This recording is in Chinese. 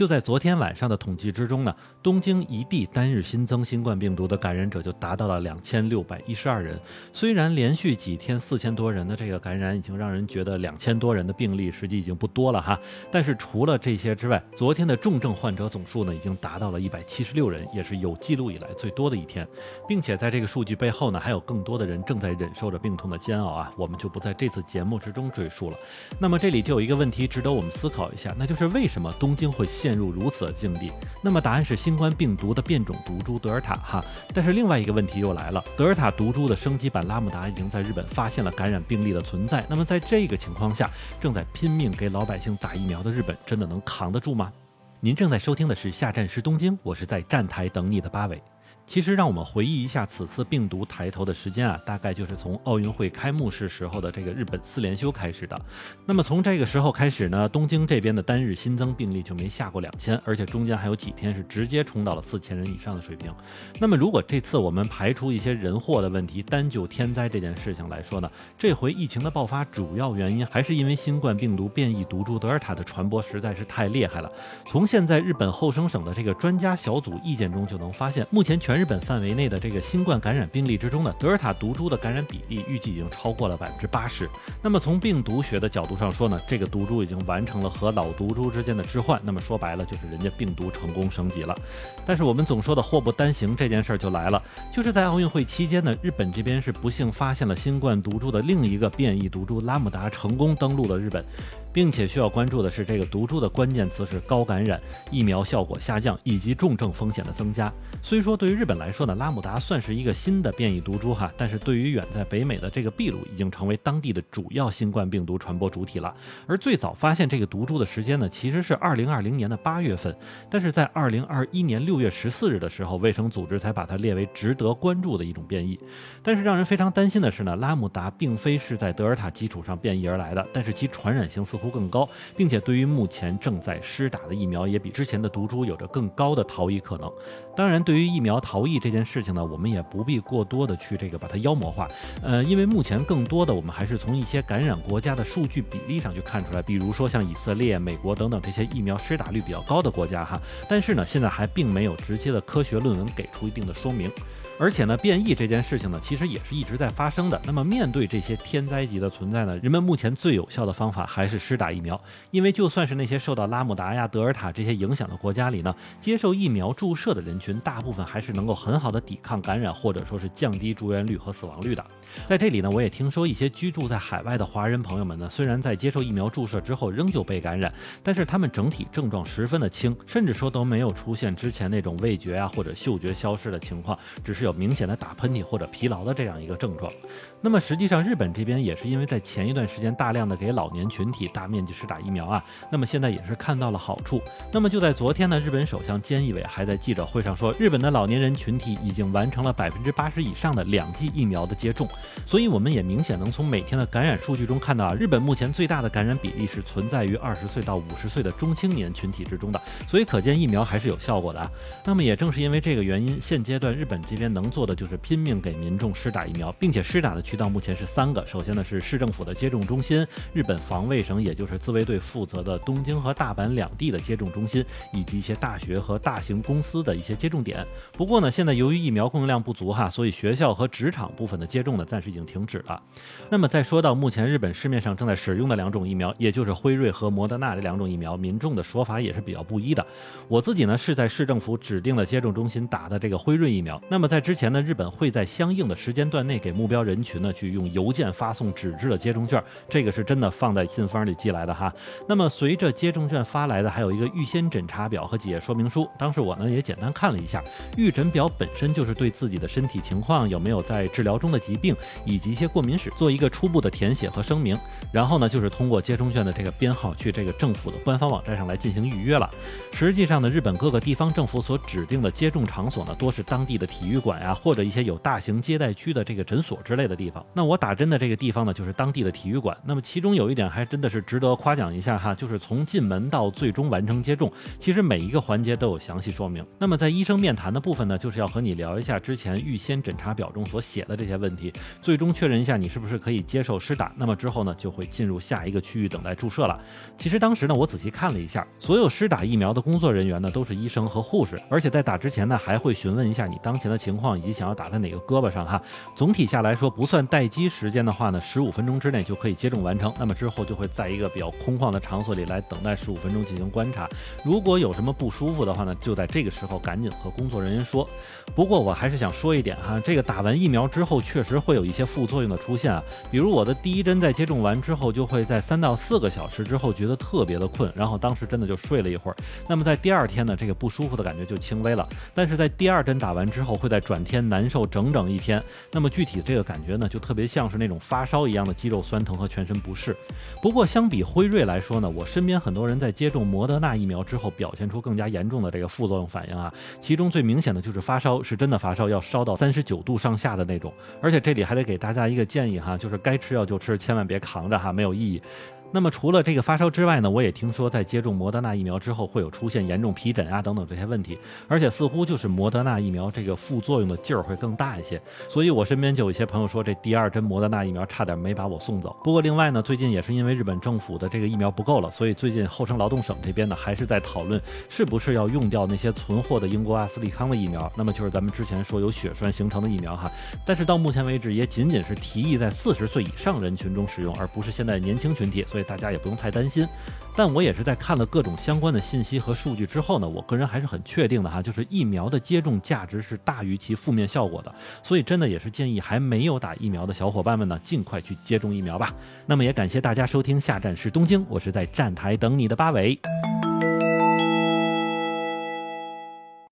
就在昨天晚上的统计之中呢，东京一地单日新增新冠病毒的感染者就达到了两千六百一十二人。虽然连续几天四千多人的这个感染，已经让人觉得两千多人的病例实际已经不多了哈。但是除了这些之外，昨天的重症患者总数呢，已经达到了一百七十六人，也是有记录以来最多的一天。并且在这个数据背后呢，还有更多的人正在忍受着病痛的煎熬啊，我们就不在这次节目之中赘述了。那么这里就有一个问题值得我们思考一下，那就是为什么东京会？陷入如此的境地，那么答案是新冠病毒的变种毒株德尔塔哈。但是另外一个问题又来了，德尔塔毒株的升级版拉姆达已经在日本发现了感染病例的存在。那么在这个情况下，正在拼命给老百姓打疫苗的日本，真的能扛得住吗？您正在收听的是下站是东京，我是在站台等你的八尾。其实，让我们回忆一下此次病毒抬头的时间啊，大概就是从奥运会开幕式时候的这个日本四连休开始的。那么从这个时候开始呢，东京这边的单日新增病例就没下过两千，而且中间还有几天是直接冲到了四千人以上的水平。那么如果这次我们排除一些人祸的问题，单就天灾这件事情来说呢，这回疫情的爆发主要原因还是因为新冠病毒变异毒株德尔塔的传播实在是太厉害了。从现在日本厚生省的这个专家小组意见中就能发现，目前全日本范围内的这个新冠感染病例之中呢，德尔塔毒株的感染比例预计已经超过了百分之八十。那么从病毒学的角度上说呢，这个毒株已经完成了和老毒株之间的置换。那么说白了，就是人家病毒成功升级了。但是我们总说的祸不单行这件事儿就来了，就是在奥运会期间呢，日本这边是不幸发现了新冠毒株的另一个变异毒株拉姆达成功登陆了日本。并且需要关注的是，这个毒株的关键词是高感染、疫苗效果下降以及重症风险的增加。虽说对于日本来说呢，拉姆达算是一个新的变异毒株哈，但是对于远在北美的这个秘鲁，已经成为当地的主要新冠病毒传播主体了。而最早发现这个毒株的时间呢，其实是二零二零年的八月份，但是在二零二一年六月十四日的时候，卫生组织才把它列为值得关注的一种变异。但是让人非常担心的是呢，拉姆达并非是在德尔塔基础上变异而来的，但是其传染性似乎乎更高，并且对于目前正在施打的疫苗，也比之前的毒株有着更高的逃逸可能。当然，对于疫苗逃逸这件事情呢，我们也不必过多的去这个把它妖魔化。呃，因为目前更多的我们还是从一些感染国家的数据比例上去看出来，比如说像以色列、美国等等这些疫苗施打率比较高的国家哈。但是呢，现在还并没有直接的科学论文给出一定的说明。而且呢，变异这件事情呢，其实也是一直在发生的。那么面对这些天灾级的存在呢，人们目前最有效的方法还是施打疫苗。因为就算是那些受到拉姆达呀、德尔塔这些影响的国家里呢，接受疫苗注射的人群，大部分还是能够很好的抵抗感染，或者说是降低住院率和死亡率的。在这里呢，我也听说一些居住在海外的华人朋友们呢，虽然在接受疫苗注射之后仍旧被感染，但是他们整体症状十分的轻，甚至说都没有出现之前那种味觉啊或者嗅觉消失的情况，只是有明显的打喷嚏或者疲劳的这样一个症状。那么实际上，日本这边也是因为在前一段时间大量的给老年群体大面积施打疫苗啊，那么现在也是看到了好处。那么就在昨天呢，日本首相菅义伟还在记者会上说，日本的老年人群体已经完成了百分之八十以上的两剂疫苗的接种。所以我们也明显能从每天的感染数据中看到啊，日本目前最大的感染比例是存在于二十岁到五十岁的中青年群体之中的。所以可见疫苗还是有效果的啊。那么也正是因为这个原因，现阶段日本这边能做的就是拼命给民众施打疫苗，并且施打的。渠道目前是三个，首先呢是市政府的接种中心，日本防卫省也就是自卫队负责的东京和大阪两地的接种中心，以及一些大学和大型公司的一些接种点。不过呢，现在由于疫苗供应量不足哈，所以学校和职场部分的接种呢暂时已经停止了。那么再说到目前日本市面上正在使用的两种疫苗，也就是辉瑞和莫德纳这两种疫苗，民众的说法也是比较不一的。我自己呢是在市政府指定的接种中心打的这个辉瑞疫苗。那么在之前呢，日本会在相应的时间段内给目标人群。呢去用邮件发送纸质的接种券，这个是真的放在信封里寄来的哈。那么随着接种券发来的，还有一个预先诊查表和几页说明书。当时我呢也简单看了一下，预诊表本身就是对自己的身体情况、有没有在治疗中的疾病以及一些过敏史做一个初步的填写和声明。然后呢，就是通过接种券的这个编号去这个政府的官方网站上来进行预约了。实际上呢，日本各个地方政府所指定的接种场所呢，多是当地的体育馆。馆啊，或者一些有大型接待区的这个诊所之类的地方。那我打针的这个地方呢，就是当地的体育馆。那么其中有一点还真的是值得夸奖一下哈，就是从进门到最终完成接种，其实每一个环节都有详细说明。那么在医生面谈的部分呢，就是要和你聊一下之前预先诊查表中所写的这些问题，最终确认一下你是不是可以接受施打。那么之后呢，就会进入下一个区域等待注射了。其实当时呢，我仔细看了一下，所有施打疫苗的工作人员呢，都是医生和护士，而且在打之前呢，还会询问一下你当前的情况况以及想要打在哪个胳膊上哈。总体下来说，不算待机时间的话呢，十五分钟之内就可以接种完成。那么之后就会在一个比较空旷的场所里来等待十五分钟进行观察。如果有什么不舒服的话呢，就在这个时候赶紧和工作人员说。不过我还是想说一点哈，这个打完疫苗之后确实会有一些副作用的出现啊，比如我的第一针在接种完之后，就会在三到四个小时之后觉得特别的困，然后当时真的就睡了一会儿。那么在第二天呢，这个不舒服的感觉就轻微了，但是在第二针打完之后，会在转天难受整整一天。那么具体这个感觉呢，就特别像是那种发烧一样的肌肉酸疼和全身不适。不过相比辉瑞来说呢，我身边很多人在接种摩德纳疫苗之后，表现出更加严重的这个副作用反应啊，其中最明显的就是发烧，是真的发烧，要烧到三十九度上下的那种。而且这里还得给大家一个建议哈，就是该吃药就吃，千万别扛着哈，没有意义。那么除了这个发烧之外呢，我也听说在接种摩德纳疫苗之后会有出现严重皮疹啊等等这些问题，而且似乎就是摩德纳疫苗这个副作用的劲儿会更大一些，所以我身边就有一些朋友说这第二针摩德纳疫苗差点没把我送走。不过另外呢，最近也是因为日本政府的这个疫苗不够了，所以最近厚生劳动省这边呢还是在讨论是不是要用掉那些存货的英国阿斯利康的疫苗，那么就是咱们之前说有血栓形成的疫苗哈，但是到目前为止也仅仅是提议在四十岁以上人群中使用，而不是现在年轻群体，所以大家也不用太担心，但我也是在看了各种相关的信息和数据之后呢，我个人还是很确定的哈，就是疫苗的接种价值是大于其负面效果的，所以真的也是建议还没有打疫苗的小伙伴们呢，尽快去接种疫苗吧。那么也感谢大家收听下站是东京，我是在站台等你的八尾。